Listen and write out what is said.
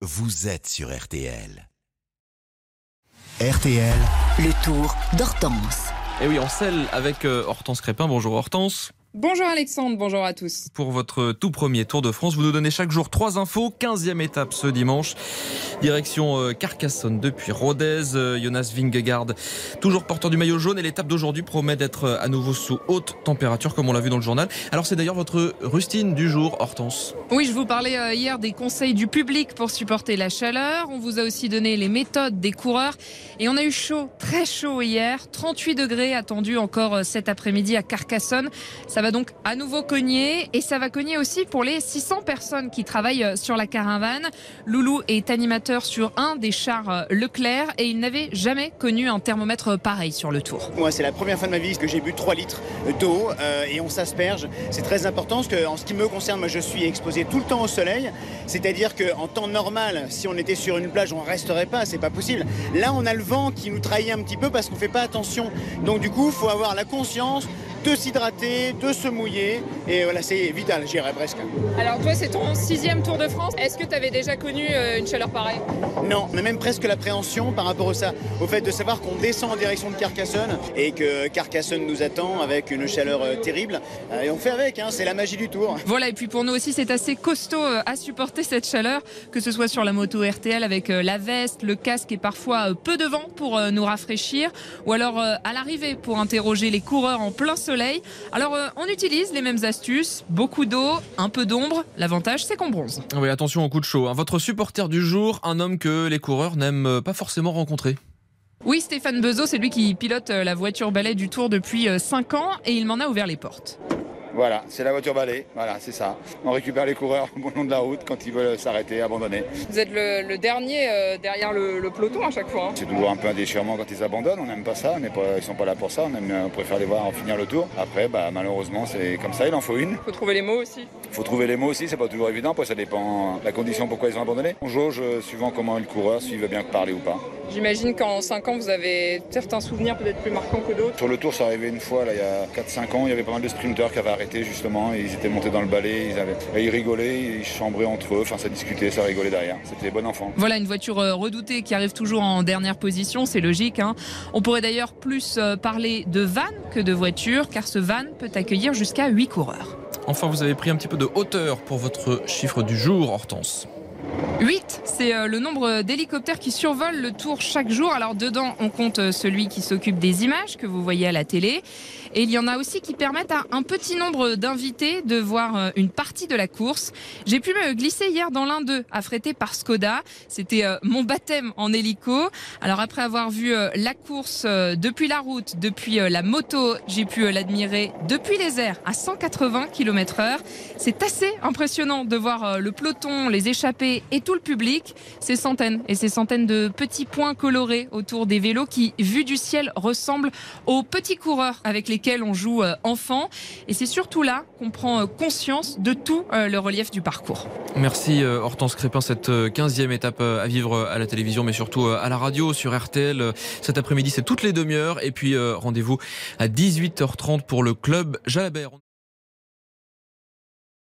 vous êtes sur RTL. RTL, Le tour d'Hortense. Et oui, on scelle avec euh, Hortense Crépin. Bonjour Hortense. Bonjour Alexandre, bonjour à tous. Pour votre tout premier Tour de France, vous nous donnez chaque jour trois infos. 15e étape ce dimanche. Direction euh, Carcassonne depuis Rodez. Euh, Jonas Vingegaard, toujours porteur du maillot jaune. Et l'étape d'aujourd'hui promet d'être euh, à nouveau sous haute température, comme on l'a vu dans le journal. Alors c'est d'ailleurs votre rustine du jour, Hortense. Oui, je vous parlais hier des conseils du public pour supporter la chaleur. On vous a aussi donné les méthodes des coureurs. Et on a eu chaud, très chaud hier. 38 degrés attendus encore cet après-midi à Carcassonne. Ça va donc à nouveau cogner. Et ça va cogner aussi pour les 600 personnes qui travaillent euh, sur la caravane. Loulou est animateur sur un des chars euh, Leclerc et il n'avait jamais connu un thermomètre pareil sur le tour. Moi, c'est la première fois de ma vie que j'ai bu 3 litres d'eau euh, et on s'asperge. C'est très important parce que, en ce qui me concerne, moi, je suis exposé tout le temps au soleil. C'est-à-dire qu'en temps normal, si on était sur une plage, on resterait pas. C'est pas possible. Là, on a le vent qui nous trahit un petit peu parce qu'on fait pas attention. Donc, du coup, il faut avoir la conscience de s'hydrater, de se mouiller. Et voilà, c'est vital, j'irais presque. Alors toi, c'est ton sixième Tour de France. Est-ce que tu avais déjà connu euh, une chaleur pareille? Non, on a même presque l'appréhension par rapport au, ça, au fait de savoir qu'on descend en direction de Carcassonne et que Carcassonne nous attend avec une chaleur euh, terrible. Euh, Et on fait avec, hein, c'est la magie du tour. Voilà, et puis pour nous aussi, c'est assez costaud euh, à supporter cette chaleur, que ce soit sur la moto RTL avec euh, la veste, le casque et parfois euh, peu de vent pour euh, nous rafraîchir, ou alors euh, à l'arrivée pour interroger les coureurs en plein soleil. Alors euh, on utilise les mêmes astuces, beaucoup d'eau, un peu d'ombre. L'avantage, c'est qu'on bronze. Oui, attention au coup de chaud. hein. Votre supporter du jour, un homme que les coureurs n'aiment euh, pas forcément rencontrer. Oui, Stéphane Bezot, c'est lui qui pilote euh, la voiture balai du Tour depuis 5 ans et il m'en a ouvert les portes. Voilà, c'est la voiture balai, voilà, c'est ça. On récupère les coureurs au long de la route quand ils veulent s'arrêter, abandonner. Vous êtes le, dernier euh, derrière le, peloton à chaque fois. hein. C'est toujours un peu un déchirement quand ils abandonnent, on n'aime pas ça, mais pas- ils sont pas là pour ça, on, aime- on préfère les voir en finir le tour. Après, bah, malheureusement, c'est comme ça, il en faut une. Faut trouver les mots aussi. Il faut trouver les mots aussi, c'est pas toujours évident, après ça dépend de la condition pourquoi ils ont abandonné. On jauge euh, suivant comment est le coureur, s'il veut bien parler ou pas. J'imagine qu'en 5 ans, vous avez certains souvenirs peut-être plus marquants que d'autres. Sur le tour, ça arrivait une fois, là, il y a 4-5 ans, il y avait pas mal de sprinteurs qui avaient arrêté justement, et ils étaient montés dans le balai, ils, avaient... et ils rigolaient, ils chambraient entre eux, enfin ça discutait, ça rigolait derrière. C'était bon enfant. Voilà une voiture euh, redoutée qui arrive toujours en dernière position, c'est logique. hein. On pourrait d'ailleurs plus euh, parler de van que de voiture, car ce van peut accueillir jusqu'à 8 coureurs. Enfin, vous avez pris un petit peu de hauteur pour votre chiffre du jour, Hortense. 8, c'est euh, le nombre d'hélicoptères qui survolent le tour chaque jour. Alors dedans, on compte euh, celui qui s'occupe des images que vous voyez à la télé. Et il y en a aussi qui permettent à un petit nombre d'invités de voir euh, une partie de la course. J'ai pu me glisser hier dans l'un d'eux, affrété par Skoda. C'était mon baptême en hélico. Alors après avoir vu la course depuis la route, depuis la moto, j'ai pu l'admirer depuis les airs à 180 km heure. C'est assez impressionnant de voir le peloton, les échappés et tout le public. Ces centaines et ces centaines de petits points colorés autour des vélos qui, vus du ciel, ressemblent aux petits coureurs avec lesquels on joue euh, enfant. Et c'est surtout là qu'on prend euh, conscience de tout euh, le relief du parcours. Merci Hortense Crépin, cette euh, 15e étape à vivre à la télévision, mais surtout à la radio sur RTL. Cet après-midi, c'est toutes les demi-heures. Et puis rendez-vous à 18h30 pour le club Jalabert.